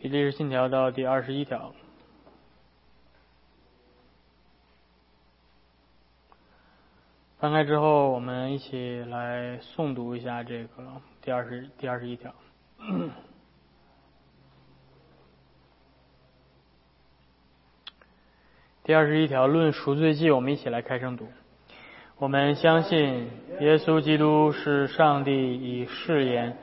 比利时信条到第二十一条。翻开之后，我们一起来诵读一下这个第二十第二十一条。第二十一条论赎罪记，我们一起来开声读。我们相信耶稣基督是上帝以誓言。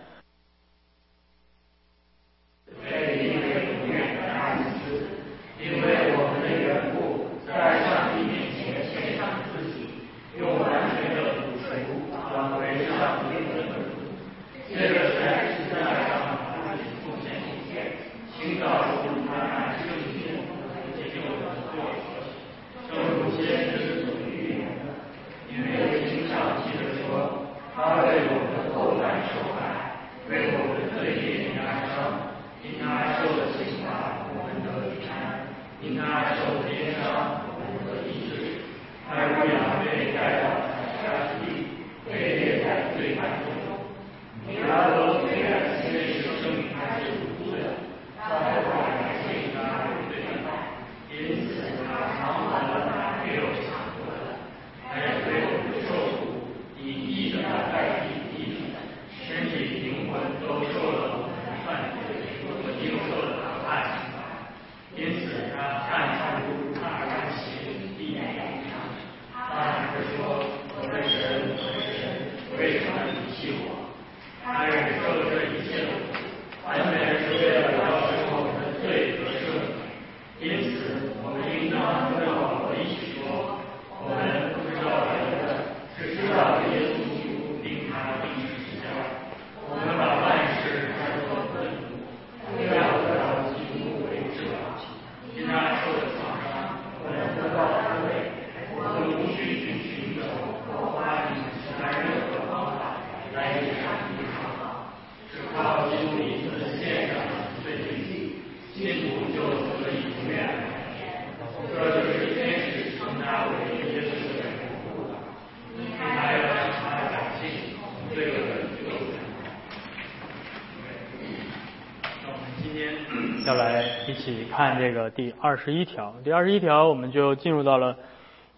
看这个第二十一条，第二十一条我们就进入到了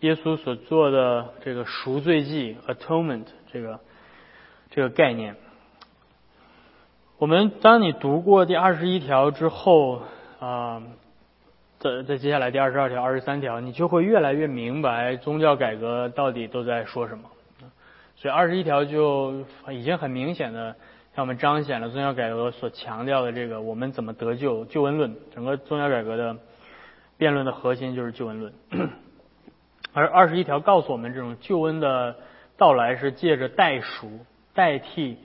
耶稣所做的这个赎罪祭 （atonement） 这个这个概念。我们当你读过第二十一条之后啊，在在接下来第二十二条、二十三条，你就会越来越明白宗教改革到底都在说什么。所以二十一条就已经很明显的。让我们彰显了宗教改革所强调的这个我们怎么得救救恩论，整个宗教改革的辩论的核心就是救恩论。而二十一条告诉我们，这种救恩的到来是借着代赎代替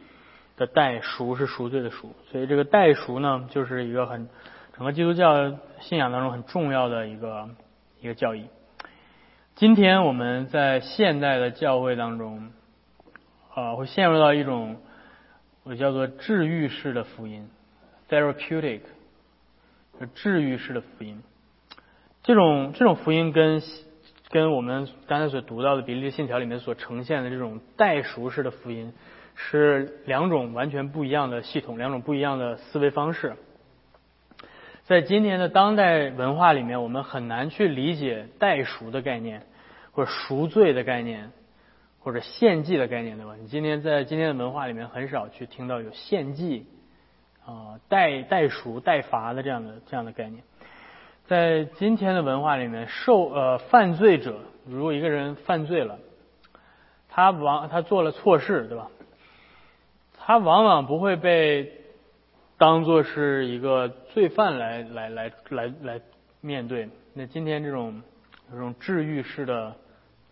的代赎是赎罪的赎，所以这个代赎呢，就是一个很整个基督教信仰当中很重要的一个一个教义。今天我们在现代的教会当中，啊，会陷入到一种。我叫做治愈式的福音，therapeutic，治愈式的福音。这种这种福音跟跟我们刚才所读到的比利信条里面所呈现的这种代赎式的福音是两种完全不一样的系统，两种不一样的思维方式。在今天的当代文化里面，我们很难去理解代赎的概念或者赎罪的概念。或者献祭的概念对吧？你今天在今天的文化里面很少去听到有献祭啊、代代赎、代罚的这样的这样的概念。在今天的文化里面，受呃犯罪者，如果一个人犯罪了，他往他做了错事对吧？他往往不会被当做是一个罪犯来来来来来面对。那今天这种这种治愈式的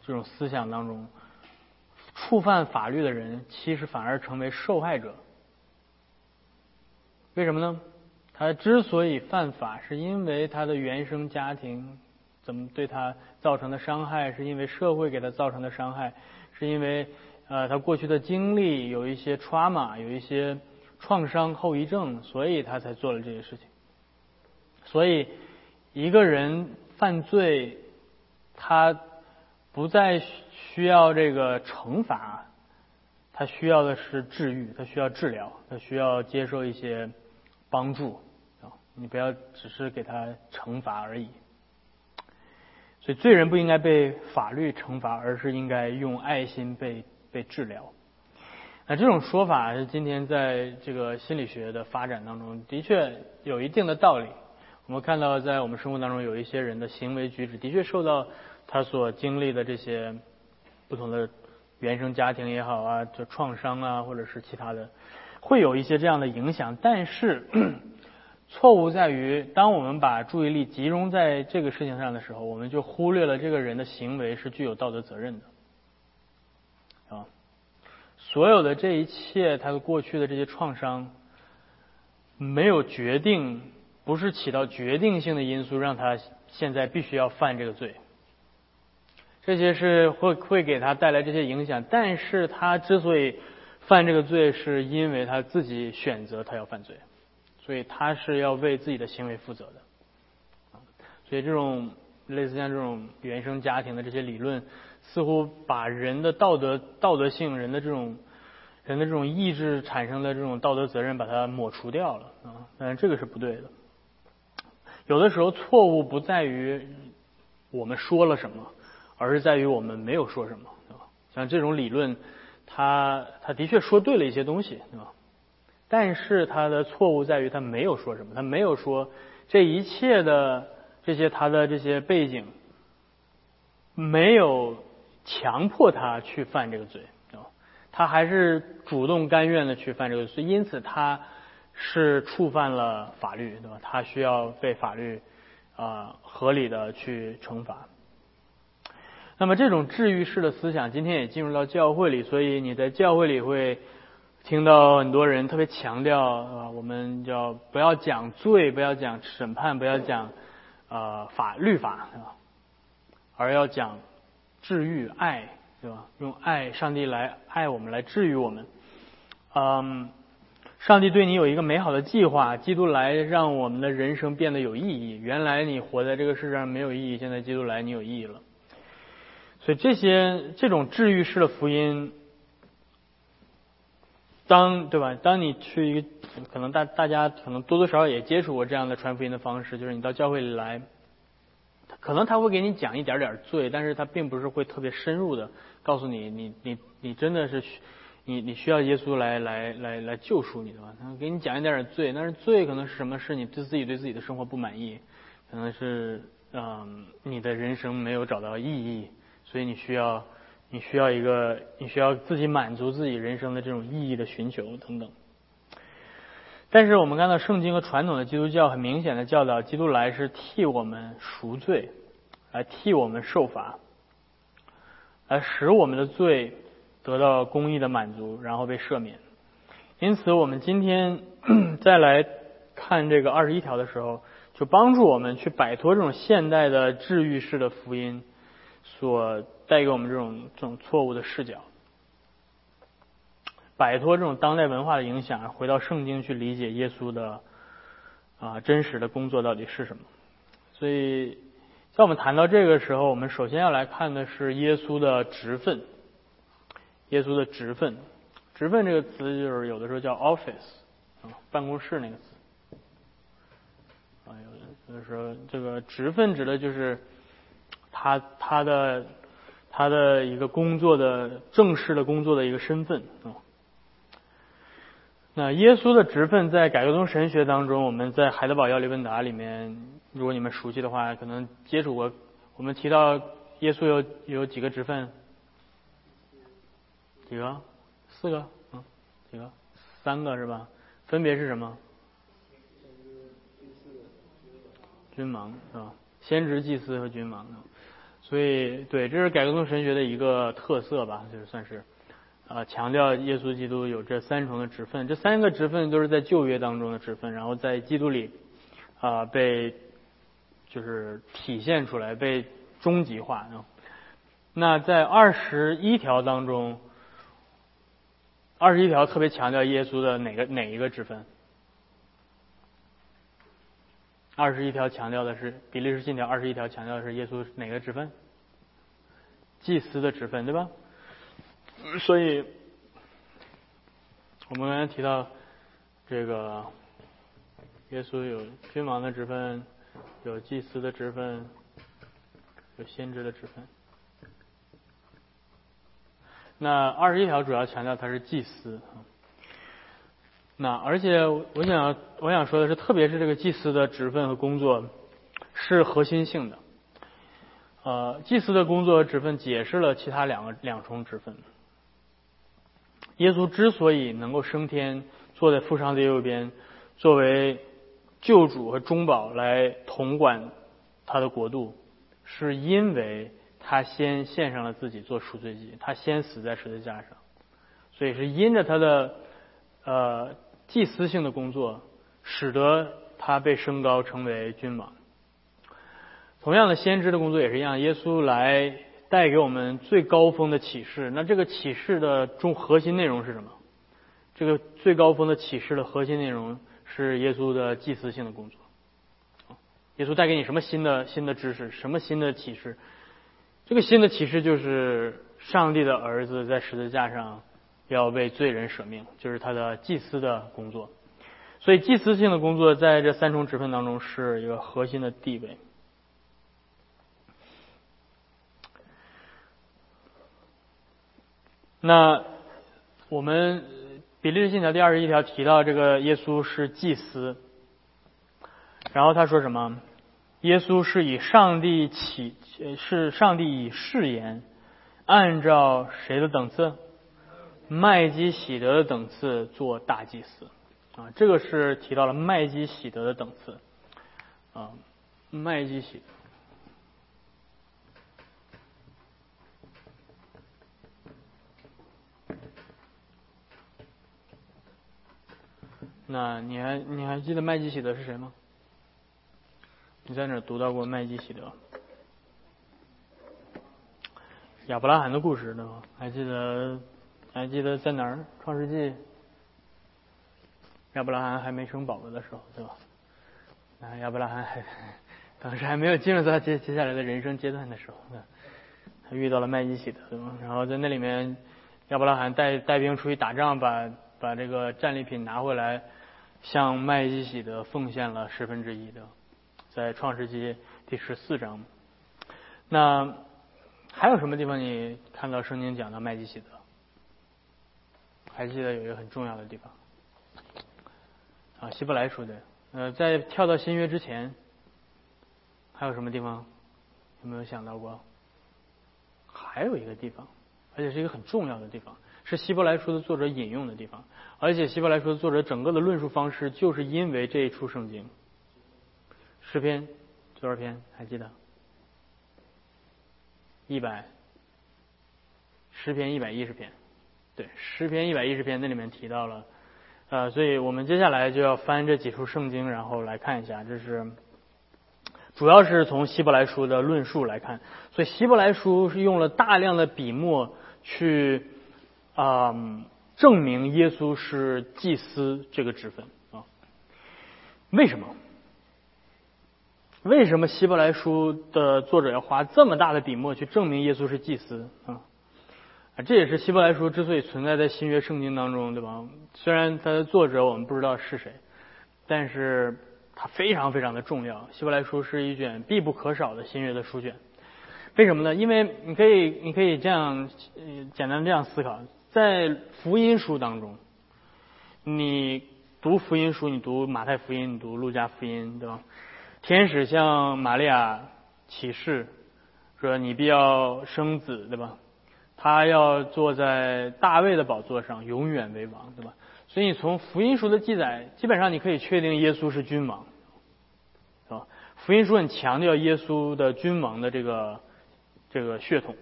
这种思想当中。触犯法律的人，其实反而成为受害者。为什么呢？他之所以犯法，是因为他的原生家庭怎么对他造成的伤害，是因为社会给他造成的伤害，是因为呃他过去的经历有一些 trauma，有一些创伤后遗症，所以他才做了这些事情。所以一个人犯罪，他不再。需要这个惩罚，他需要的是治愈，他需要治疗，他需要接受一些帮助啊。你不要只是给他惩罚而已。所以罪人不应该被法律惩罚，而是应该用爱心被被治疗。那这种说法是今天在这个心理学的发展当中的确有一定的道理。我们看到在我们生活当中有一些人的行为举止的确受到他所经历的这些不同的原生家庭也好啊，就创伤啊，或者是其他的，会有一些这样的影响。但是 错误在于，当我们把注意力集中在这个事情上的时候，我们就忽略了这个人的行为是具有道德责任的啊。所有的这一切，他的过去的这些创伤，没有决定，不是起到决定性的因素，让他现在必须要犯这个罪。这些是会会给他带来这些影响，但是他之所以犯这个罪，是因为他自己选择他要犯罪。所以他是要为自己的行为负责的，所以这种类似像这种原生家庭的这些理论，似乎把人的道德道德性、人的这种人的这种意志产生的这种道德责任，把它抹除掉了啊。但是这个是不对的。有的时候错误不在于我们说了什么，而是在于我们没有说什么，对吧？像这种理论，他他的确说对了一些东西，对吧？但是他的错误在于他没有说什么，他没有说这一切的这些他的这些背景，没有强迫他去犯这个罪啊，他还是主动甘愿的去犯这个罪，因此他是触犯了法律，对吧？他需要被法律啊合理的去惩罚。那么这种治愈式的思想今天也进入到教会里，所以你在教会里会。听到很多人特别强调啊，我们叫不要讲罪，不要讲审判，不要讲呃法律法，对吧？而要讲治愈爱，对吧？用爱，上帝来爱我们，来治愈我们。嗯，上帝对你有一个美好的计划，基督来让我们的人生变得有意义。原来你活在这个世上没有意义，现在基督来你有意义了。所以这些这种治愈式的福音。当对吧？当你去一个可能大大家可能多多少少也接触过这样的传福音的方式，就是你到教会里来，可能他会给你讲一点点罪，但是他并不是会特别深入的告诉你，你你你真的是需你你需要耶稣来来来来救赎你的吧？他给你讲一点点罪，但是罪可能是什么？是你对自己对自己的生活不满意，可能是嗯你的人生没有找到意义，所以你需要。你需要一个，你需要自己满足自己人生的这种意义的寻求等等。但是我们看到圣经和传统的基督教很明显的教导，基督来是替我们赎罪，来替我们受罚，来使我们的罪得到公义的满足，然后被赦免。因此，我们今天 再来看这个二十一条的时候，就帮助我们去摆脱这种现代的治愈式的福音所。带给我们这种这种错误的视角，摆脱这种当代文化的影响，回到圣经去理解耶稣的啊真实的工作到底是什么。所以，在我们谈到这个时候，我们首先要来看的是耶稣的职分。耶稣的职分，职分这个词就是有的时候叫 office 啊，办公室那个词啊，有的时候这个职分指的就是他他的。他的一个工作的正式的工作的一个身份啊。那耶稣的职分在改革宗神学当中，我们在海德堡要理问答里面，如果你们熟悉的话，可能接触过。我们提到耶稣有有几个职分？几个？四个？嗯，几个？三个是吧？分别是什么？君王是吧？先知、祭司和君王。所以，对，这是改革宗神学的一个特色吧，就是算是，啊，强调耶稣基督有这三重的职分，这三个职分都是在旧约当中的职分，然后在基督里，啊，被就是体现出来，被终极化。那在二十一条当中，二十一条特别强调耶稣的哪个哪一个职分？二十一条强调的是比利时信条，二十一条强调的是耶稣哪个职分？祭司的职分，对吧？所以，我们刚才提到这个耶稣有君王的职分，有祭司的职分，有先知的职分。那二十一条主要强调他是祭司。那而且我想我想说的是，特别是这个祭司的职分和工作是核心性的。呃，祭司的工作和职分解释了其他两个两重职分。耶稣之所以能够升天，坐在父上帝右边，作为救主和中保来统管他的国度，是因为他先献上了自己做赎罪祭，他先死在十字架上，所以是因着他的呃祭司性的工作，使得他被升高成为君王。同样的，先知的工作也是一样。耶稣来带给我们最高峰的启示。那这个启示的中核心内容是什么？这个最高峰的启示的核心内容是耶稣的祭司性的工作。耶稣带给你什么新的新的知识？什么新的启示？这个新的启示就是上帝的儿子在十字架上要为罪人舍命，就是他的祭司的工作。所以，祭司性的工作在这三重职分当中是一个核心的地位。那我们比利时信条第二十一条提到这个耶稣是祭司，然后他说什么？耶稣是以上帝起，是上帝以誓言，按照谁的等次？麦基喜德的等次做大祭司啊，这个是提到了麦基喜德的等次啊，麦基喜。那你还你还记得麦基喜德是谁吗？你在哪读到过麦基喜德？亚伯拉罕的故事呢？还记得还记得在哪儿？创世纪，亚伯拉罕还没生宝宝的时候对吧？啊，亚伯拉罕还当时还没有进入到接接下来的人生阶段的时候，他遇到了麦基喜德？然后在那里面，亚伯拉罕带带兵出去打仗，把把这个战利品拿回来。向麦基喜德奉献了十分之一的，在创世纪第十四章。那还有什么地方你看到圣经讲到麦基喜德？还记得有一个很重要的地方啊，希伯来书的。呃，在跳到新约之前，还有什么地方有没有想到过？还有一个地方，而且是一个很重要的地方。是希伯来书的作者引用的地方，而且希伯来书的作者整个的论述方式，就是因为这一处圣经。诗篇多少篇？还记得？一百。诗篇一百一十篇，对，诗篇一百一十篇那里面提到了，呃，所以我们接下来就要翻这几处圣经，然后来看一下，这是主要是从希伯来书的论述来看，所以希伯来书是用了大量的笔墨去。啊，证明耶稣是祭司这个职分啊？为什么？为什么希伯来书的作者要花这么大的笔墨去证明耶稣是祭司啊？这也是希伯来书之所以存在在新约圣经当中，对吧？虽然它的作者我们不知道是谁，但是它非常非常的重要。希伯来书是一卷必不可少的新约的书卷。为什么呢？因为你可以，你可以这样简单这样思考。在福音书当中，你读福音书，你读马太福音，你读路加福音，对吧？天使向玛利亚启示说：“你必要生子，对吧？他要坐在大卫的宝座上，永远为王，对吧？”所以，从福音书的记载，基本上你可以确定耶稣是君王，是吧？福音书很强调耶稣的君王的这个这个血统。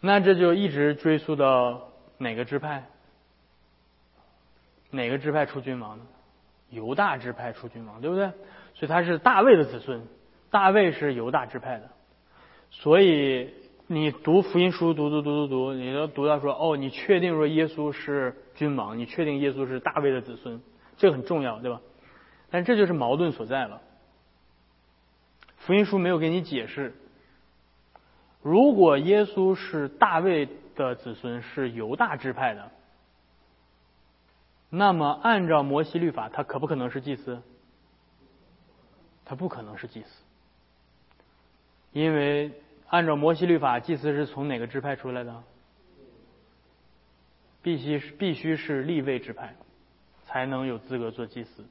那这就一直追溯到哪个支派？哪个支派出君王呢？犹大支派出君王，对不对？所以他是大卫的子孙，大卫是犹大支派的。所以你读福音书，读读读读读，你都读到说，哦，你确定说耶稣是君王，你确定耶稣是大卫的子孙，这个很重要，对吧？但这就是矛盾所在了。福音书没有给你解释。如果耶稣是大卫的子孙，是犹大支派的，那么按照摩西律法，他可不可能是祭司？他不可能是祭司，因为按照摩西律法，祭司是从哪个支派出来的？必须是必须是立位支派，才能有资格做祭司的。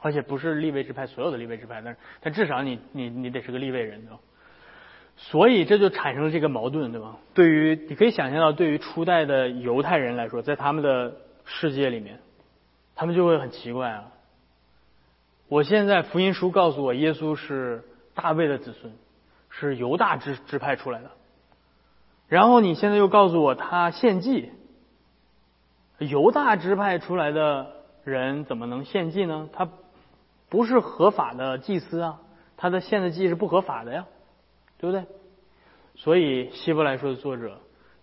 而且不是立位支派所有的立位支派，但是但至少你你你得是个立位人，对吧？所以这就产生了这个矛盾，对吧？对于你可以想象到，对于初代的犹太人来说，在他们的世界里面，他们就会很奇怪啊。我现在福音书告诉我，耶稣是大卫的子孙，是犹大支支派出来的。然后你现在又告诉我他献祭，犹大支派出来的人怎么能献祭呢？他不是合法的祭司啊，他的献的祭是不合法的呀。对不对？所以希伯来书的作者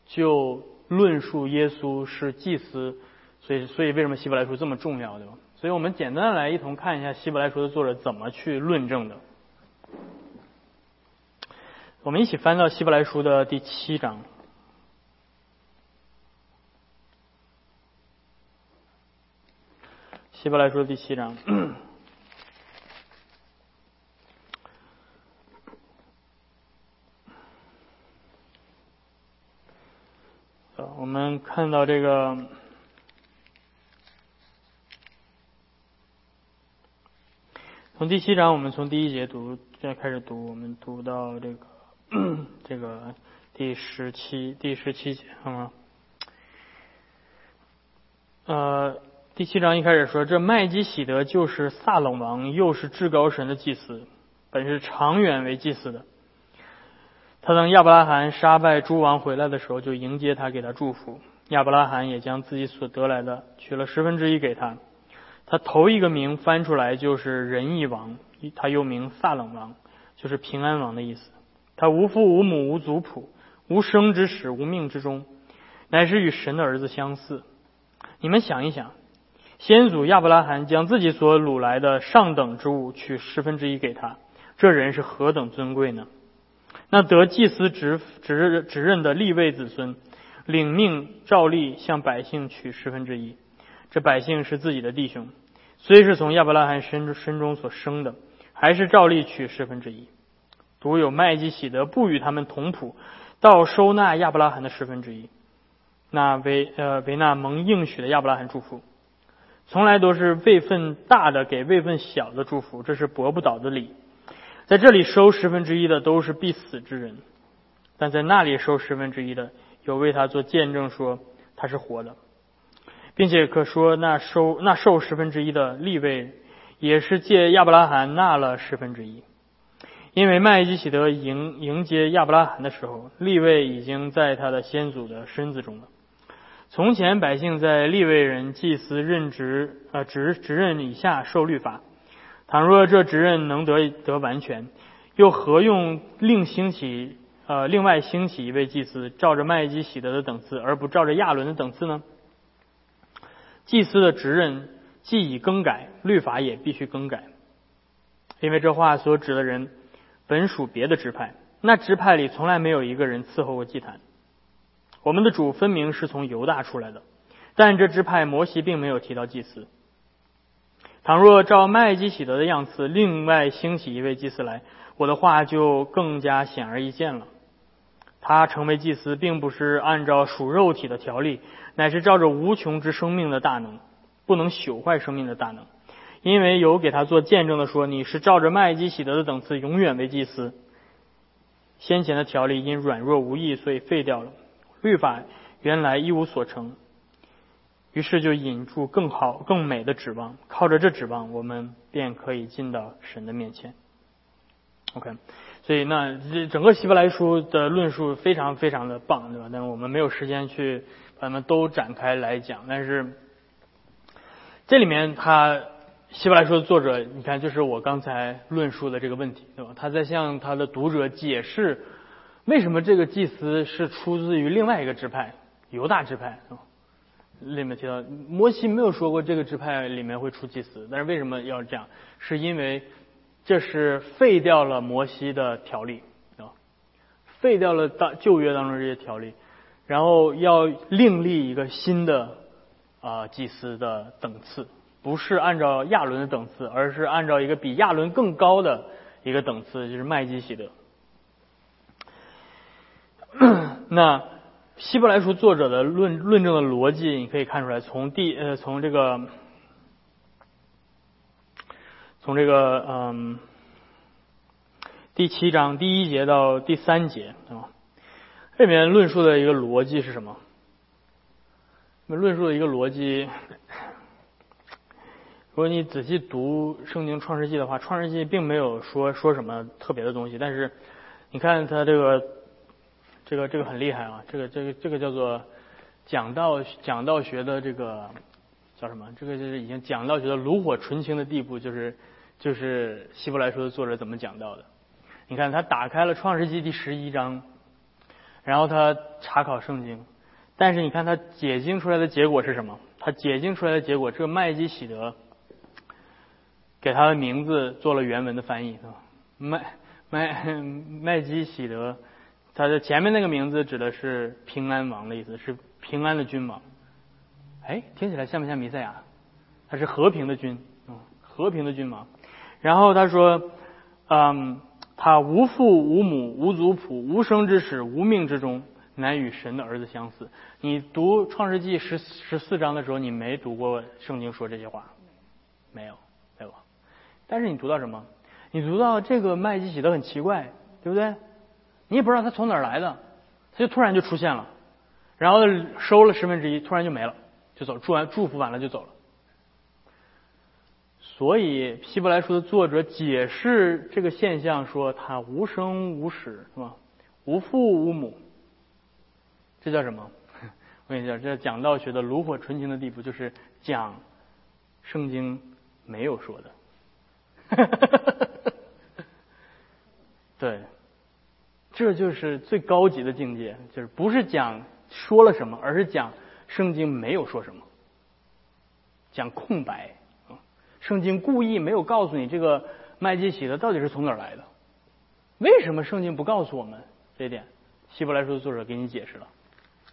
就论述耶稣是祭司，所以所以为什么希伯来书这么重要，对吧？所以我们简单的来一同看一下希伯来书的作者怎么去论证的。我们一起翻到希伯来书的第七章，希伯来书的第七章。我们看到这个，从第七章，我们从第一节读，现在开始读，我们读到这个这个第十七第十七节，好吗？呃，第七章一开始说，这麦基喜德就是撒冷王，又是至高神的祭司，本是长远为祭司的。他等亚伯拉罕杀败诸王回来的时候，就迎接他，给他祝福。亚伯拉罕也将自己所得来的取了十分之一给他。他头一个名翻出来就是仁义王，他又名撒冷王，就是平安王的意思。他无父无母无族谱，无生之始无命之终，乃是与神的儿子相似。你们想一想，先祖亚伯拉罕将自己所掳来的上等之物取十分之一给他，这人是何等尊贵呢？那得祭司职职职任的立位子孙，领命照例向百姓取十分之一。这百姓是自己的弟兄，虽是从亚伯拉罕身身中所生的，还是照例取十分之一。独有麦基喜德不与他们同谱，倒收纳亚伯拉罕的十分之一。那为呃为那蒙应许的亚伯拉罕祝福，从来都是位份大的给位份小的祝福，这是驳不倒的理。在这里收十分之一的都是必死之人，但在那里收十分之一的有为他做见证说他是活的，并且可说那收那受十分之一的立位也是借亚伯拉罕纳了十分之一，因为麦基喜德迎迎接亚伯拉罕的时候，立位已经在他的先祖的身子中了。从前百姓在立位人祭司任职呃职职任以下受律法。倘若这职任能得得完全，又何用另兴起呃另外兴起一位祭司，照着麦基喜德的等次，而不照着亚伦的等次呢？祭司的职任既已更改，律法也必须更改，因为这话所指的人本属别的支派，那支派里从来没有一个人伺候过祭坛。我们的主分明是从犹大出来的，但这支派摩西并没有提到祭司。倘若照麦基喜德的样子，另外兴起一位祭司来，我的话就更加显而易见了。他成为祭司，并不是按照属肉体的条例，乃是照着无穷之生命的大能，不能朽坏生命的大能。因为有给他做见证的说，你是照着麦基喜德的等次，永远为祭司。先前的条例因软弱无益，所以废掉了。律法原来一无所成。于是就引出更好、更美的指望，靠着这指望，我们便可以进到神的面前。OK，所以那这整个希伯来书的论述非常非常的棒，对吧？但我们没有时间去把它们都展开来讲。但是这里面他希伯来书的作者，你看，就是我刚才论述的这个问题，对吧？他在向他的读者解释为什么这个祭司是出自于另外一个支派——犹大支派，是吧？里面提到，摩西没有说过这个支派里面会出祭司，但是为什么要这样？是因为这是废掉了摩西的条例啊，废掉了大旧约当中这些条例，然后要另立一个新的啊祭司的等次，不是按照亚伦的等次，而是按照一个比亚伦更高的一个等次，就是麦基喜德。那希伯来书作者的论论证的逻辑，你可以看出来，从第呃从这个从这个嗯第七章第一节到第三节啊，这里面论述的一个逻辑是什么？那论述的一个逻辑，如果你仔细读圣经创世纪的话，创世纪并没有说说什么特别的东西，但是你看他这个。这个这个很厉害啊！这个这个这个叫做讲道讲道学的这个叫什么？这个就是已经讲道学的炉火纯青的地步，就是就是希伯来书的作者怎么讲到的？你看他打开了创世纪第十一章，然后他查考圣经，但是你看他解经出来的结果是什么？他解经出来的结果，这个麦基喜德给他的名字做了原文的翻译，是吧？麦麦麦基喜德。他的前面那个名字指的是平安王的意思，是平安的君王。哎，听起来像不像弥赛亚？他是和平的君，和平的君王。然后他说，嗯，他无父无母无族谱无生之始无命之中，乃与神的儿子相似。你读创世纪十十四章的时候，你没读过圣经说这些话，没有。但是你读到什么？你读到这个麦基洗德很奇怪，对不对？你也不知道他从哪儿来的，他就突然就出现了，然后收了十分之一，突然就没了，就走，祝完祝福完了就走了。所以希伯来书的作者解释这个现象说，他无生无始，是吧？无父无母，这叫什么？我跟你讲，这叫讲道学的炉火纯青的地步，就是讲圣经没有说的。对。这就是最高级的境界，就是不是讲说了什么，而是讲圣经没有说什么，讲空白啊。圣经故意没有告诉你这个麦基洗德到底是从哪儿来的，为什么圣经不告诉我们这一点？希伯来书的作者给你解释了，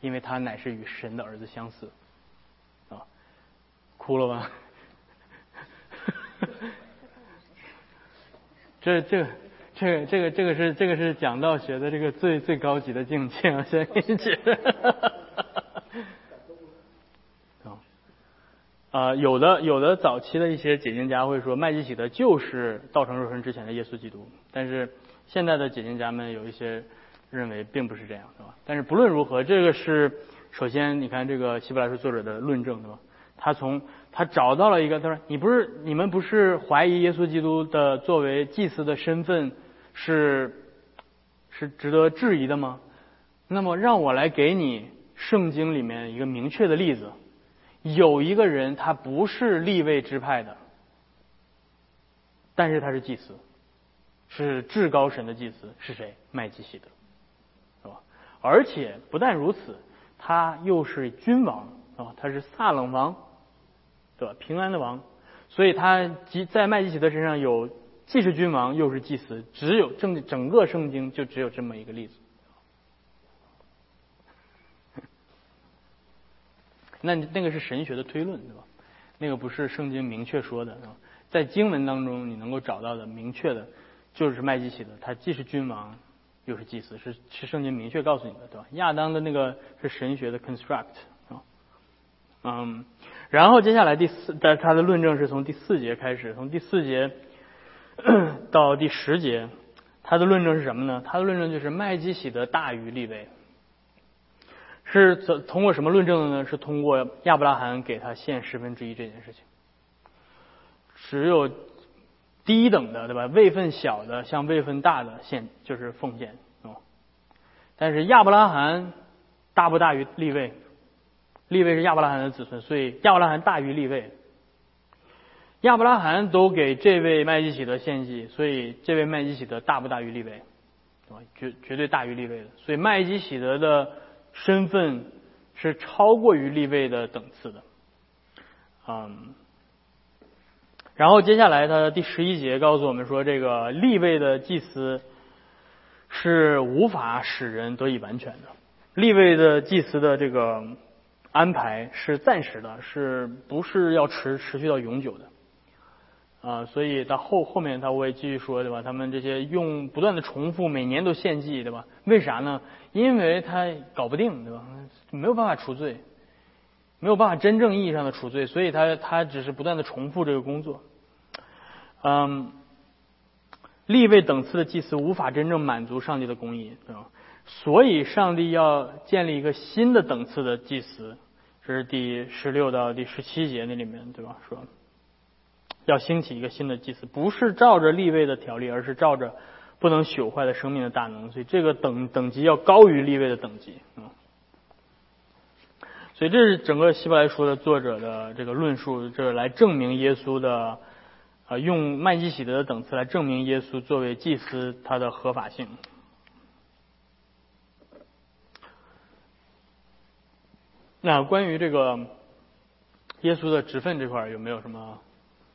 因为他乃是与神的儿子相似啊。哭了吧？这这。这个这个这个是这个是讲道学的这个最最高级的境界啊！先给你解释。啊，有的有的早期的一些解经家会说麦基洗德就是道成肉身之前的耶稣基督，但是现在的解经家们有一些认为并不是这样，是吧？但是不论如何，这个是首先你看这个希伯来书作者的论证，对吧？他从他找到了一个，他说：“你不是你们不是怀疑耶稣基督的作为祭司的身份？”是是值得质疑的吗？那么让我来给你圣经里面一个明确的例子。有一个人他不是立位支派的，但是他是祭司，是至高神的祭司，是谁？麦基洗德，是吧？而且不但如此，他又是君王啊，他是萨冷王，对吧？平安的王，所以他即在麦基洗德身上有。既是君王又是祭司，只有正整个圣经就只有这么一个例子。那那个是神学的推论，对吧？那个不是圣经明确说的，啊？在经文当中你能够找到的明确的，就是麦基洗德，他既是君王又是祭司，是是圣经明确告诉你的，对吧？亚当的那个是神学的 construct 啊，嗯，然后接下来第四，但他的论证是从第四节开始，从第四节。到第十节，他的论证是什么呢？他的论证就是麦基喜德大于利位，是怎通过什么论证的呢？是通过亚伯拉罕给他献十分之一这件事情。只有低等的，对吧？位分小的向位分大的献，就是奉献。但是亚伯拉罕大不大于利位？利位是亚伯拉罕的子孙，所以亚伯拉罕大于利位。亚伯拉罕都给这位麦基喜德献祭，所以这位麦基喜德大不大于利位？绝绝对大于利位的。所以麦基喜德的身份是超过于利位的等次的。嗯，然后接下来他的第十一节告诉我们说，这个利位的祭司是无法使人得以完全的。利位的祭司的这个。安排是暂时的，是不是要持持续到永久的？啊，所以到后后面他会继续说，对吧？他们这些用不断的重复，每年都献祭，对吧？为啥呢？因为他搞不定，对吧？没有办法除罪，没有办法真正意义上的除罪，所以他他只是不断的重复这个工作。嗯，立位等次的祭司无法真正满足上帝的公义，对吧？所以上帝要建立一个新的等次的祭司，这是第十六到第十七节那里面，对吧？说。要兴起一个新的祭司，不是照着立位的条例，而是照着不能朽坏的生命的大能，所以这个等等级要高于立位的等级。嗯，所以这是整个希伯来书的作者的这个论述，这来证明耶稣的啊，用麦基喜德的等次来证明耶稣作为祭司他的合法性。那关于这个耶稣的职分这块有没有什么？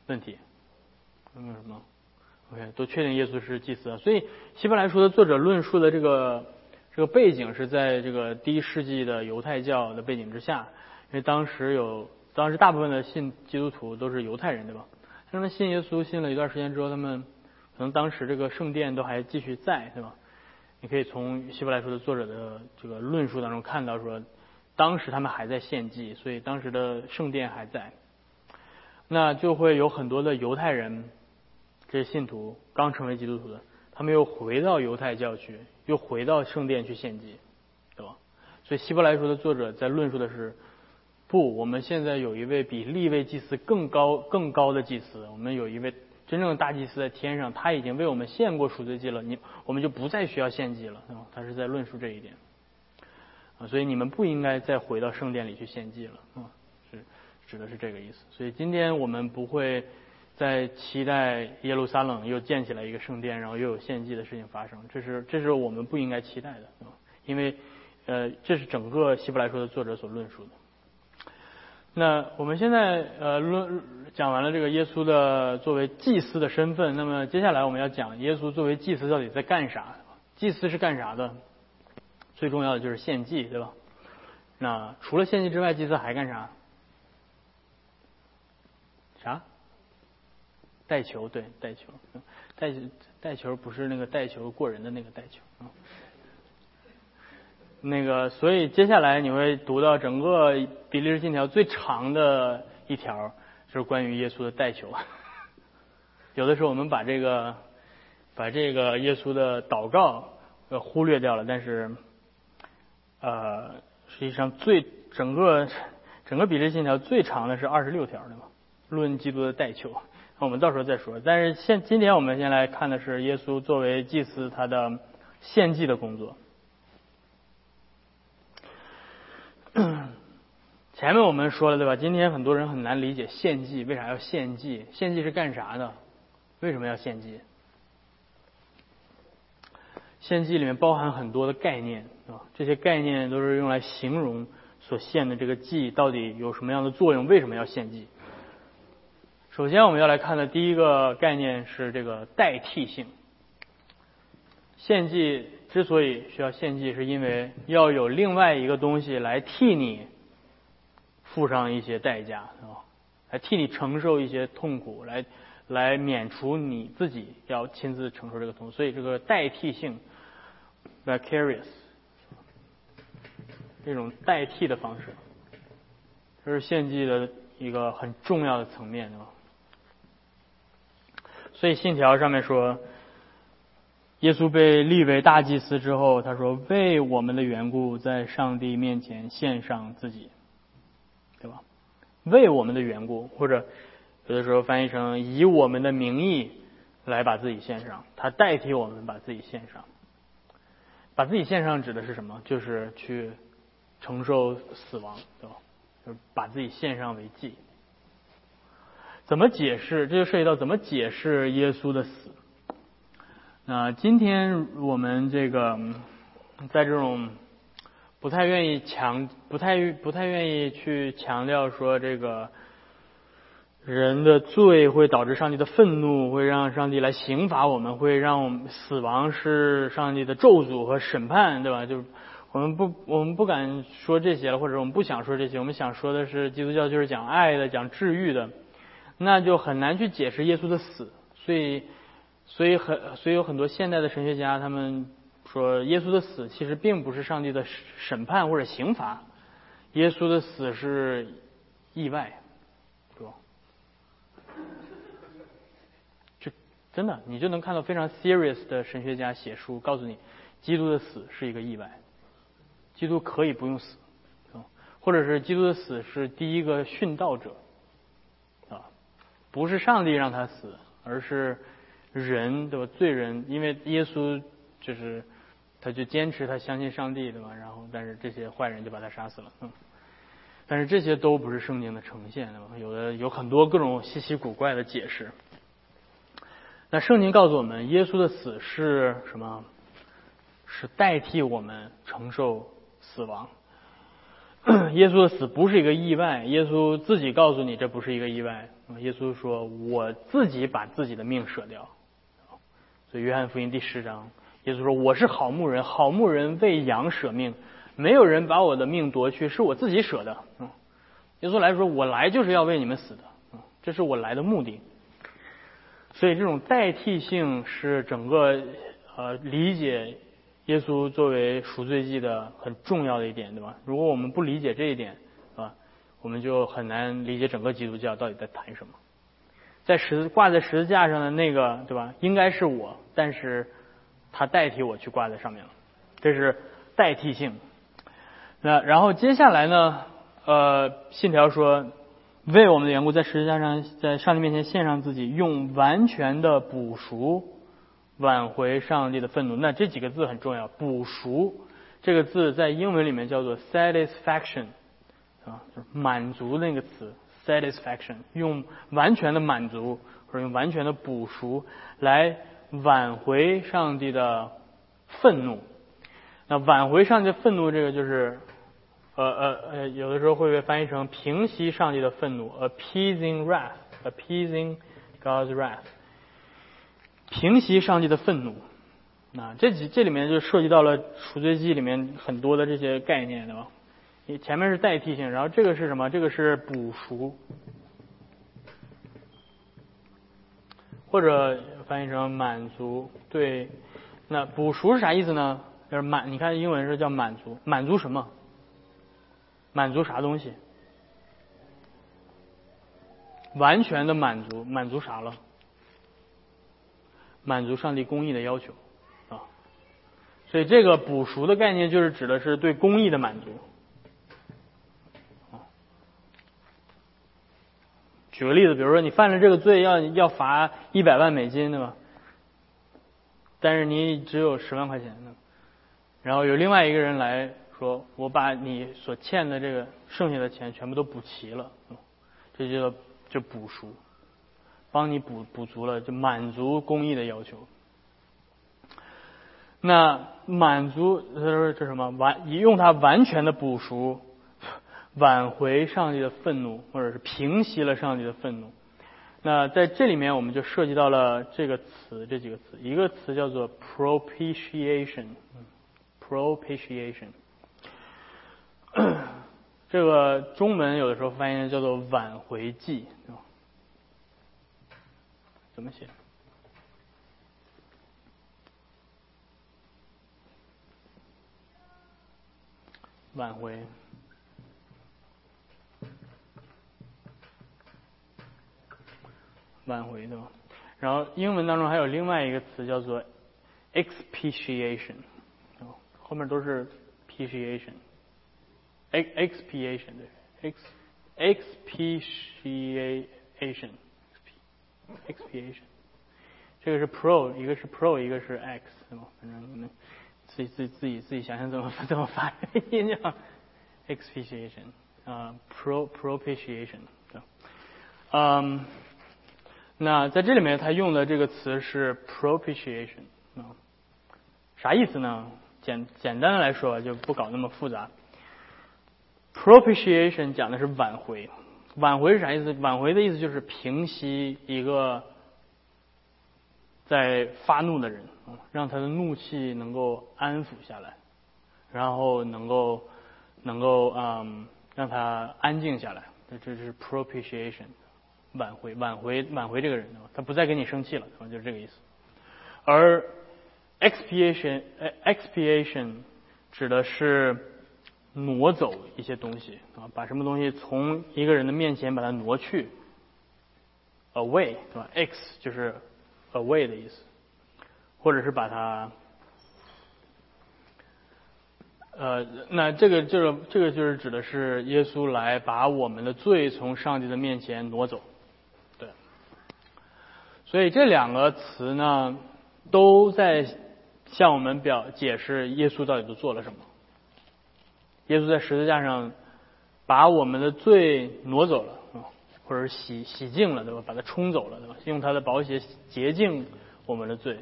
问题有没有什么？OK，都确定耶稣是祭司，所以希伯来书的作者论述的这个这个背景是在这个第一世纪的犹太教的背景之下，因为当时有当时大部分的信基督徒都是犹太人，对吧？他们信耶稣信了一段时间之后，他们可能当时这个圣殿都还继续在，对吧？你可以从希伯来书的作者的这个论述当中看到，说当时他们还在献祭，所以当时的圣殿还在。那就会有很多的犹太人，这些信徒刚成为基督徒的，他们又回到犹太教去，又回到圣殿去献祭，对吧？所以希伯来书的作者在论述的是，不，我们现在有一位比立位祭司更高更高的祭司，我们有一位真正的大祭司在天上，他已经为我们献过赎罪祭了，你我们就不再需要献祭了，对吧？他是在论述这一点，所以你们不应该再回到圣殿里去献祭了，啊。指的是这个意思，所以今天我们不会再期待耶路撒冷又建起来一个圣殿，然后又有献祭的事情发生，这是这是我们不应该期待的，因为呃这是整个希伯来书的作者所论述的。那我们现在呃论讲完了这个耶稣的作为祭司的身份，那么接下来我们要讲耶稣作为祭司到底在干啥？祭司是干啥的？最重要的就是献祭，对吧？那除了献祭之外，祭司还干啥？啥？带球对带球，带带球不是那个带球过人的那个带球啊。那个，所以接下来你会读到整个比利时信条最长的一条，就是关于耶稣的带球。有的时候我们把这个把这个耶稣的祷告呃忽略掉了，但是呃实际上最整个整个比利时信条最长的是二十六条，的嘛？论基督的代求，我们到时候再说。但是现今天我们先来看的是耶稣作为祭司他的献祭的工作。前面我们说了对吧？今天很多人很难理解献祭为啥要献祭？献祭是干啥的？为什么要献祭？献祭里面包含很多的概念啊，这些概念都是用来形容所献的这个祭到底有什么样的作用？为什么要献祭？首先，我们要来看的第一个概念是这个代替性。献祭之所以需要献祭，是因为要有另外一个东西来替你付上一些代价，啊？来替你承受一些痛苦，来来免除你自己要亲自承受这个痛苦。所以，这个代替性 （vicarious） 这种代替的方式，这是献祭的一个很重要的层面，对吧？所以信条上面说，耶稣被立为大祭司之后，他说为我们的缘故，在上帝面前献上自己，对吧？为我们的缘故，或者有的时候翻译成以我们的名义来把自己献上，他代替我们把自己献上。把自己献上指的是什么？就是去承受死亡，对吧？就是把自己献上为祭。怎么解释？这就涉及到怎么解释耶稣的死。那今天我们这个在这种不太愿意强、不太不太愿意去强调说这个人的罪会导致上帝的愤怒，会让上帝来刑罚我们，会让我们死亡是上帝的咒诅和审判，对吧？就是我们不，我们不敢说这些了，或者我们不想说这些。我们想说的是，基督教就是讲爱的，讲治愈的，那就很难去解释耶稣的死。所以，所以很，所以有很多现代的神学家，他们说耶稣的死其实并不是上帝的审判或者刑罚，耶稣的死是意外，是吧？就真的，你就能看到非常 serious 的神学家写书，告诉你，基督的死是一个意外。基督可以不用死，或者是基督的死是第一个殉道者，啊，不是上帝让他死，而是人对吧？罪人，因为耶稣就是，他就坚持他相信上帝对吧？然后，但是这些坏人就把他杀死了，嗯，但是这些都不是圣经的呈现对吧？有的有很多各种稀奇古怪的解释。那圣经告诉我们，耶稣的死是什么？是代替我们承受。死亡，耶稣的死不是一个意外。耶稣自己告诉你，这不是一个意外。耶稣说：“我自己把自己的命舍掉。”所以，约翰福音第十章，耶稣说：“我是好牧人，好牧人为羊舍命，没有人把我的命夺去，是我自己舍的。”耶稣来说：“我来就是要为你们死的，这是我来的目的。”所以，这种代替性是整个呃理解。耶稣作为赎罪祭的很重要的一点，对吧？如果我们不理解这一点，啊，我们就很难理解整个基督教到底在谈什么。在十挂在十字架上的那个，对吧？应该是我，但是他代替我去挂在上面了，这是代替性。那然后接下来呢？呃，信条说，为我们的缘故，在十字架上，在上帝面前献上自己，用完全的补赎。挽回上帝的愤怒，那这几个字很重要。补赎这个字在英文里面叫做 satisfaction，啊，满足那个词 satisfaction，用完全的满足或者用完全的补赎来挽回上帝的愤怒。那挽回上帝愤怒，这个就是呃呃呃，有的时候会被翻译成平息上帝的愤怒，appeasing wrath，appeasing God's wrath。平息上帝的愤怒，啊，这几这里面就涉及到了赎罪记里面很多的这些概念，对吧？你前面是代替性，然后这个是什么？这个是补赎，或者翻译成满足。对，那补赎是啥意思呢？就是满，你看英文是叫满足，满足什么？满足啥东西？完全的满足，满足啥了？满足上帝公义的要求，啊，所以这个补赎的概念就是指的是对公义的满足。举个例子，比如说你犯了这个罪，要要罚一百万美金，对吧？但是你只有十万块钱呢，然后有另外一个人来说，我把你所欠的这个剩下的钱全部都补齐了，这就叫就补赎。帮你补补足了，就满足公益的要求。那满足他说这什么完用它完全的补赎，挽回上帝的愤怒，或者是平息了上帝的愤怒。那在这里面，我们就涉及到了这个词，这几个词，一个词叫做 propitiation，propitiation，这个中文有的时候翻译叫做挽回祭。怎么写？挽回，挽回对吧？然后英文当中还有另外一个词叫做 expiation，后面都是 p i a t i o n expiation 对，ex expiation。expiation，这个是 pro，一个是 pro，一个是 x，对吗？反正你们自己自己自己自己想想怎么怎么发音叫 expiation，啊，pro propitiation，对，嗯，那在这里面他用的这个词是 propitiation，啊，啥意思呢？简简单的来说就不搞那么复杂，propitiation 讲的是挽回。挽回是啥意思？挽回的意思就是平息一个在发怒的人，让他的怒气能够安抚下来，然后能够能够嗯让他安静下来，这这是 propitiation，挽回挽回挽回这个人，他不再跟你生气了，就是这个意思。而 expiation expiation 指的是挪走一些东西啊，把什么东西从一个人的面前把它挪去，away 对吧？x 就是 away 的意思，或者是把它，呃，那这个就是这个就是指的是耶稣来把我们的罪从上帝的面前挪走，对。所以这两个词呢，都在向我们表解释耶稣到底都做了什么。耶稣在十字架上把我们的罪挪走了啊，或者洗洗净了，对吧？把它冲走了，对吧？用他的宝血洁净我们的罪，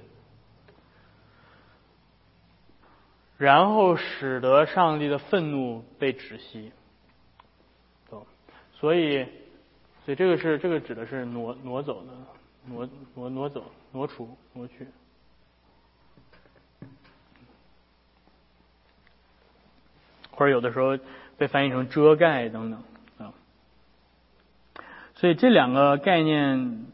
然后使得上帝的愤怒被止息，所以，所以这个是这个指的是挪挪走的，挪挪挪走，挪除，挪去。或者有的时候被翻译成遮盖等等啊，所以这两个概念，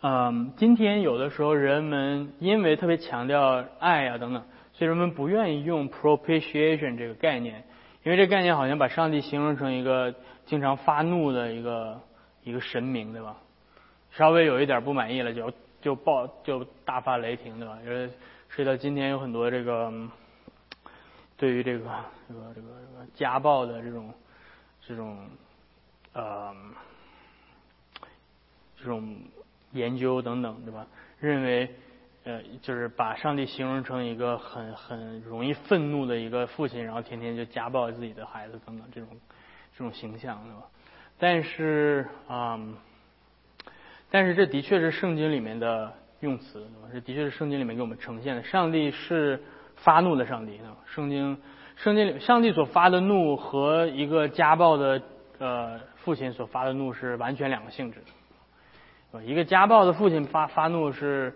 嗯，今天有的时候人们因为特别强调爱啊等等，所以人们不愿意用 propitiation 这个概念，因为这概念好像把上帝形容成一个经常发怒的一个一个神明，对吧？稍微有一点不满意了就就爆就大发雷霆，对吧？因为涉及到今天有很多这个。对于这个这个这个这个家暴的这种这种呃这种研究等等，对吧？认为呃就是把上帝形容成一个很很容易愤怒的一个父亲，然后天天就家暴自己的孩子等等这种这种形象，对吧？但是啊，但是这的确是圣经里面的用词，这的确是圣经里面给我们呈现的，上帝是。发怒的上帝，圣经，圣经里，上帝所发的怒和一个家暴的呃父亲所发的怒是完全两个性质。一个家暴的父亲发发怒是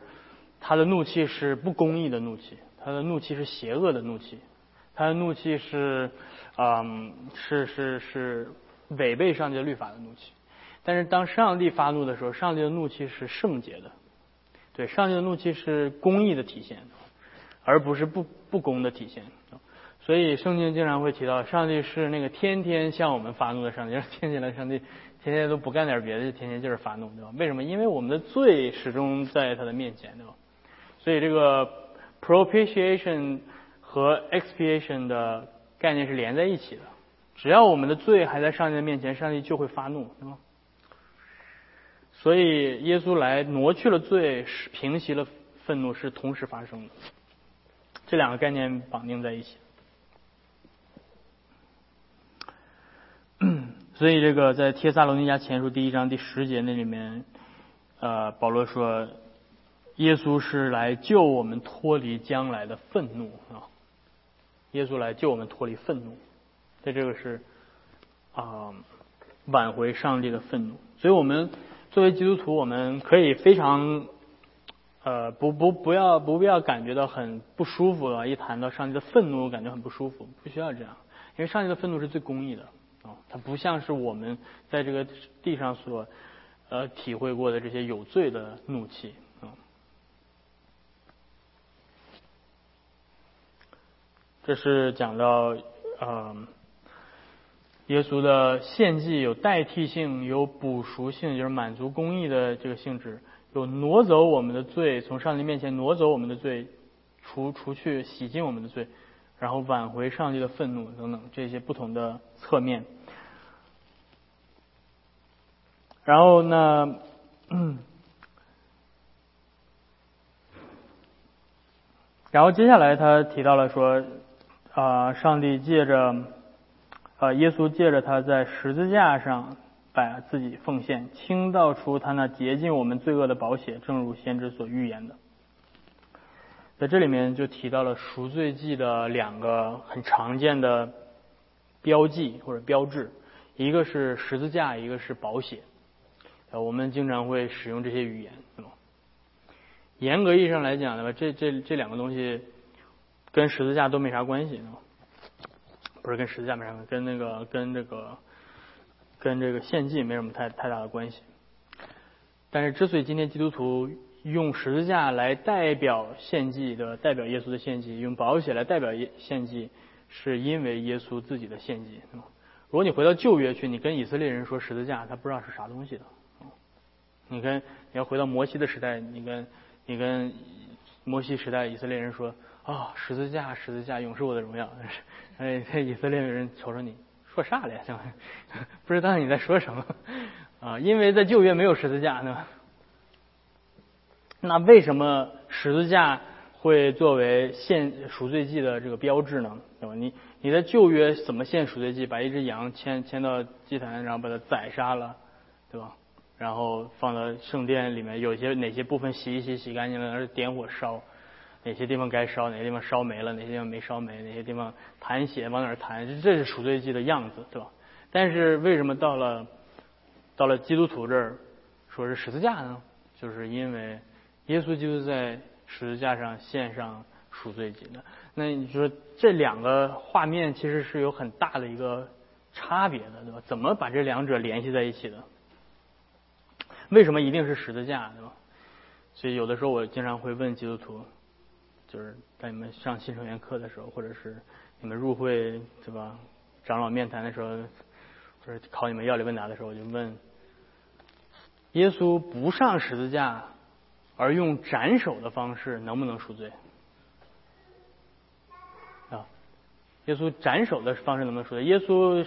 他的怒气是不公义的怒气，他的怒气是邪恶的怒气，他的怒气是嗯是是是违背上帝律法的怒气。但是当上帝发怒的时候，上帝的怒气是圣洁的，对，上帝的怒气是公义的体现。而不是不不公的体现，所以圣经经常会提到，上帝是那个天天向我们发怒的上帝。听起来上帝天天都不干点别的，就天天就是发怒，对吧？为什么？因为我们的罪始终在他的面前，对吧？所以这个 propitiation 和 expiation 的概念是连在一起的。只要我们的罪还在上帝的面前，上帝就会发怒，对吗？所以耶稣来挪去了罪，平息了愤怒，是同时发生的。这两个概念绑定在一起，所以这个在《帖撒罗尼迦前书》第一章第十节那里面，呃，保罗说，耶稣是来救我们脱离将来的愤怒啊，耶稣来救我们脱离愤怒，在这个是啊挽回上帝的愤怒，所以我们作为基督徒，我们可以非常。呃，不不不要不必要感觉到很不舒服了。一谈到上帝的愤怒，我感觉很不舒服，不需要这样，因为上帝的愤怒是最公义的啊，它不像是我们在这个地上所呃体会过的这些有罪的怒气啊。这是讲到呃耶稣的献祭有代替性，有补赎性，就是满足公义的这个性质。有挪走我们的罪，从上帝面前挪走我们的罪，除除去洗净我们的罪，然后挽回上帝的愤怒等等这些不同的侧面。然后呢，然后接下来他提到了说，啊，上帝借着，啊，耶稣借着他在十字架上。把自己奉献，倾倒出他那洁净我们罪恶的宝血，正如先知所预言的。在这里面就提到了赎罪记的两个很常见的标记或者标志，一个是十字架，一个是宝血。呃，我们经常会使用这些语言，是吗？严格意义上来讲的话，这这这两个东西跟十字架都没啥关系，不是跟十字架没啥关系，跟那个跟这个跟这个献祭没什么太太大的关系。但是之所以今天基督徒用十字架来代表献祭的，代表耶稣的献祭，用宝血来代表献祭，是因为耶稣自己的献祭，如果你回到旧约去，你跟以色列人说十字架，他不知道是啥东西的。你跟你要回到摩西的时代，你跟你跟摩西时代以色列人说啊，十字架，十字架，永是我的荣耀。哎，以色列人瞅瞅你说啥嘞？不知道你在说什么啊？因为在旧约没有十字架，对吧？那为什么十字架会作为献赎罪祭的这个标志呢？对吧？你你在旧约怎么献赎罪祭？把一只羊牵牵到祭坛，然后把它宰杀了，对吧？然后放到圣殿里面，有些哪些部分洗一洗洗干净了，然后点火烧，哪些地方该烧，哪些地方烧没了，哪些地方没烧没，哪些地方弹血往哪儿弹，这是赎罪祭的样子，对吧？但是为什么到了到了基督徒这儿说是十字架呢？就是因为耶稣基督在十字架上献上赎罪祭的。那你说这两个画面其实是有很大的一个差别的，对吧？怎么把这两者联系在一起的？为什么一定是十字架，对吧？所以有的时候我经常会问基督徒，就是在你们上新成员课的时候，或者是你们入会，对吧？长老面谈的时候，或者考你们要理问答的时候，我就问：耶稣不上十字架，而用斩首的方式，能不能赎罪？啊，耶稣斩首的方式能不能赎罪？耶稣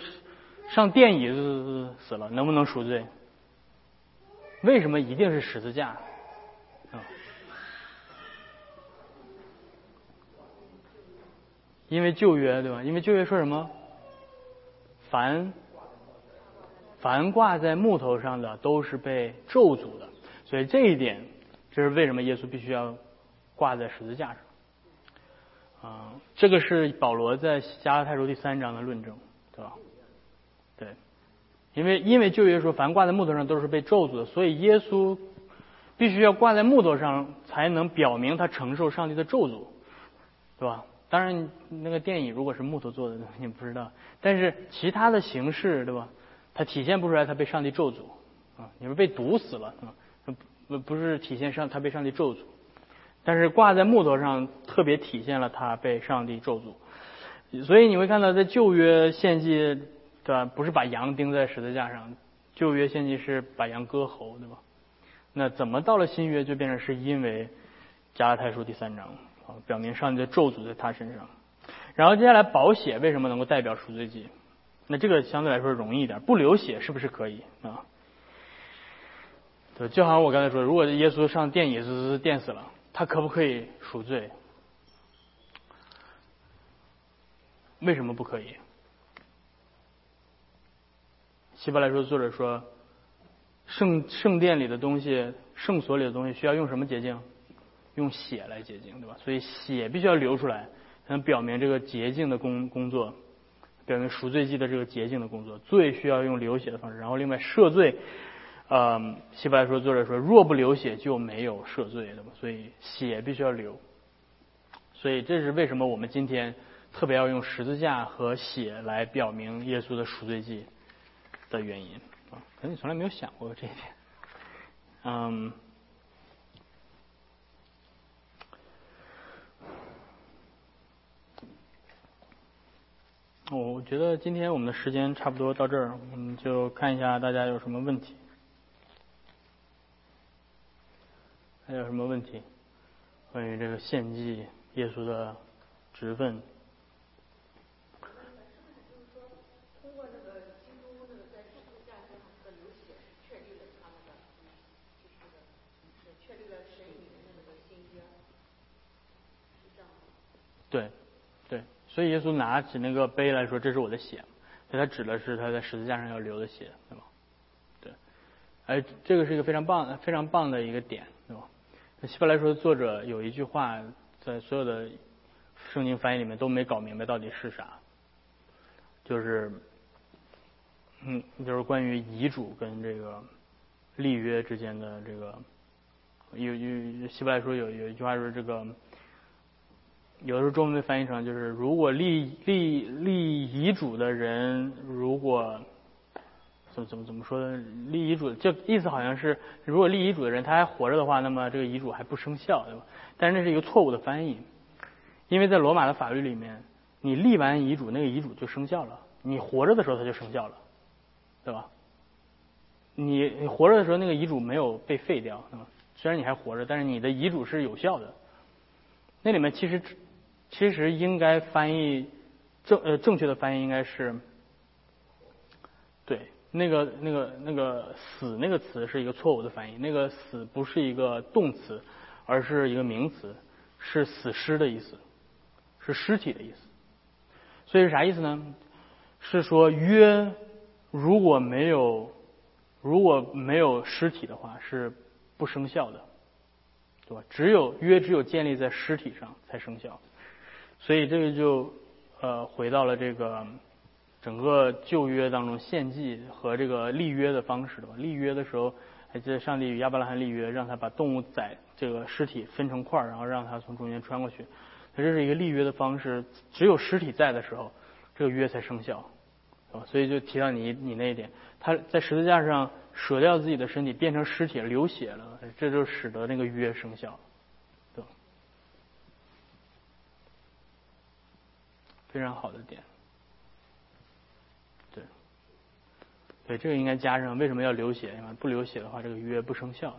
上殿椅子死了，能不能赎罪？为什么一定是十字架？啊，因为旧约对吧？因为旧约说什么？凡凡挂在木头上的都是被咒诅的，所以这一点，这是为什么耶稣必须要挂在十字架上。啊，这个是保罗在加拉太书第三章的论证，对吧？对。因为因为旧约说，凡挂在木头上都是被咒诅的，所以耶稣必须要挂在木头上，才能表明他承受上帝的咒诅，对吧？当然，那个电影如果是木头做的，你不知道。但是其他的形式，对吧？它体现不出来他被上帝咒诅啊，你们被毒死了啊，不不是体现上他被上帝咒诅，但是挂在木头上特别体现了他被上帝咒诅。所以你会看到，在旧约献祭。对吧？不是把羊钉在十字架上，旧约献祭是把羊割喉，对吧？那怎么到了新约就变成是因为加拉太书第三章啊，表明上帝的咒诅在他身上。然后接下来宝血为什么能够代表赎罪祭？那这个相对来说容易一点，不流血是不是可以啊？对，就好像我刚才说，如果耶稣上电椅子电死了，他可不可以赎罪？为什么不可以？希伯来说，作者说，圣圣殿里的东西，圣所里的东西，需要用什么洁净？用血来洁净，对吧？所以血必须要流出来，才能表明这个洁净的工工作，表明赎罪祭的这个洁净的工作。罪需要用流血的方式，然后另外赦罪，呃，希伯来说，作者说，若不流血就没有赦罪，对吧？所以血必须要流。所以这是为什么我们今天特别要用十字架和血来表明耶稣的赎罪祭。的原因啊，可能你从来没有想过这一点。嗯，我觉得今天我们的时间差不多到这儿，我们就看一下大家有什么问题。还有什么问题？关于这个献祭耶稣的职分？对，对，所以耶稣拿起那个杯来说：“这是我的血。”所以他指的是他在十字架上要流的血，对吧？对，哎，这个是一个非常棒、非常棒的一个点，对吧？希伯来说作者有一句话，在所有的圣经翻译里面都没搞明白到底是啥，就是，嗯，就是关于遗嘱跟这个立约之间的这个，有有希伯来说有有一句话说这个。有的时候中文翻译成就是如果立立立遗嘱的人如果怎么怎么怎么说呢？立遗嘱就意思好像是如果立遗嘱的人他还活着的话，那么这个遗嘱还不生效，对吧？但是那是一个错误的翻译，因为在罗马的法律里面，你立完遗嘱，那个遗嘱就生效了。你活着的时候它就生效了，对吧？你你活着的时候那个遗嘱没有被废掉，对吧？虽然你还活着，但是你的遗嘱是有效的。那里面其实其实应该翻译正呃正确的翻译应该是对那个那个那个死那个词是一个错误的翻译，那个死不是一个动词，而是一个名词，是死尸的意思，是尸体的意思。所以是啥意思呢？是说约如果没有如果没有尸体的话是不生效的，对吧？只有约只有建立在尸体上才生效，所以这个就呃回到了这个整个旧约当中献祭和这个立约的方式，对吧？立约的时候还记得上帝与亚伯拉罕立约，让他把动物宰这个尸体分成块儿，然后让他从中间穿过去，这是一个立约的方式，只有尸体在的时候，这个约才生效。所以就提到你你那一点，他在十字架上舍掉自己的身体，变成尸体流血了，这就使得那个约生效，对非常好的点，对，对，这个应该加上为什么要流血？因为不流血的话，这个约不生效的。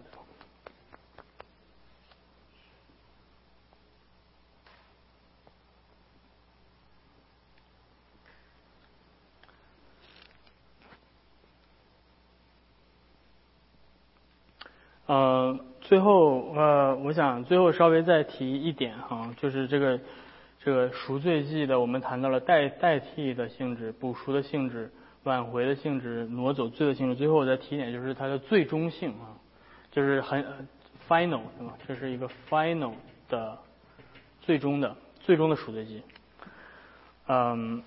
呃，最后呃，我想最后稍微再提一点哈，就是这个这个赎罪记的，我们谈到了代代替的性质、补赎的性质、挽回的性质、挪走罪的性质。最后我再提一点，就是它的最终性啊，就是很 final 对吧？这是一个 final 的最终的最终的赎罪记，嗯。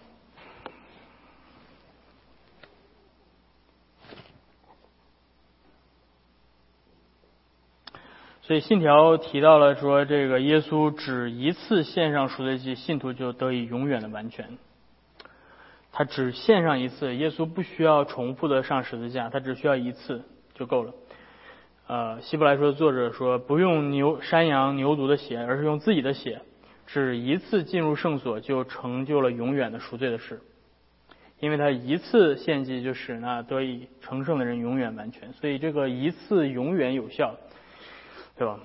所以信条提到了说，这个耶稣只一次献上赎罪祭，信徒就得以永远的完全。他只献上一次，耶稣不需要重复的上十字架，他只需要一次就够了。呃，希伯来说的作者说，不用牛山羊牛犊的血，而是用自己的血，只一次进入圣所，就成就了永远的赎罪的事。因为他一次献祭，就使那得以成圣的人永远完全。所以这个一次永远有效。对吧？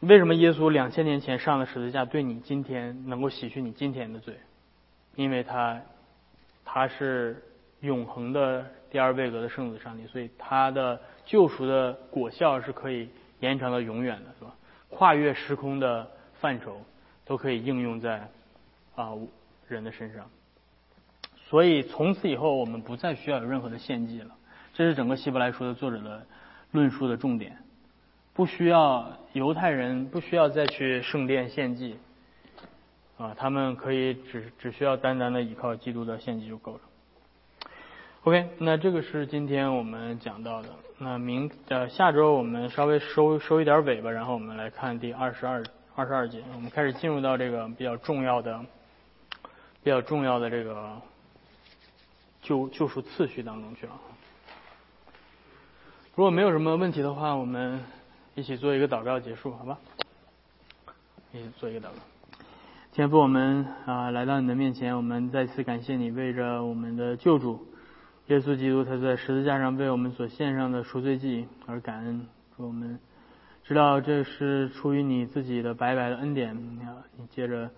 为什么耶稣两千年前上的十字架对你今天能够洗去你今天的罪？因为他他是永恒的第二位格的圣子上帝，所以他的救赎的果效是可以延长到永远的，是吧？跨越时空的范畴都可以应用在啊人的身上。所以从此以后，我们不再需要有任何的献祭了。这是整个希伯来书的作者的论述的重点。不需要犹太人不需要再去圣殿献祭，啊，他们可以只只需要单单的依靠基督的献祭就够了。OK，那这个是今天我们讲到的。那明呃下周我们稍微收收一点尾巴，然后我们来看第二十二二十二节，我们开始进入到这个比较重要的比较重要的这个救救赎次序当中去了。如果没有什么问题的话，我们。一起做一个祷告结束，好吧？一起做一个祷告。天父，我们啊来到你的面前，我们再次感谢你，为着我们的救主耶稣基督，他在十字架上为我们所献上的赎罪祭而感恩。我们知道这是出于你自己的白白的恩典啊！你借着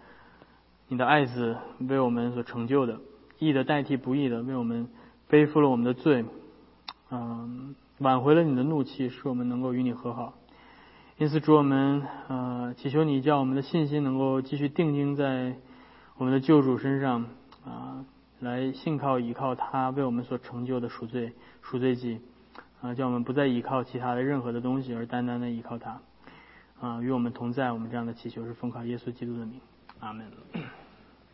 你的爱子为我们所成就的，义的代替不义的，为我们背负了我们的罪，嗯，挽回了你的怒气，使我们能够与你和好。因此，主我们呃祈求你，叫我们的信心能够继续定睛在我们的救主身上啊，来信靠依靠他为我们所成就的赎罪赎罪记啊，叫我们不再依靠其他的任何的东西，而单单的依靠他啊，与我们同在。我们这样的祈求是奉靠耶稣基督的名，阿门。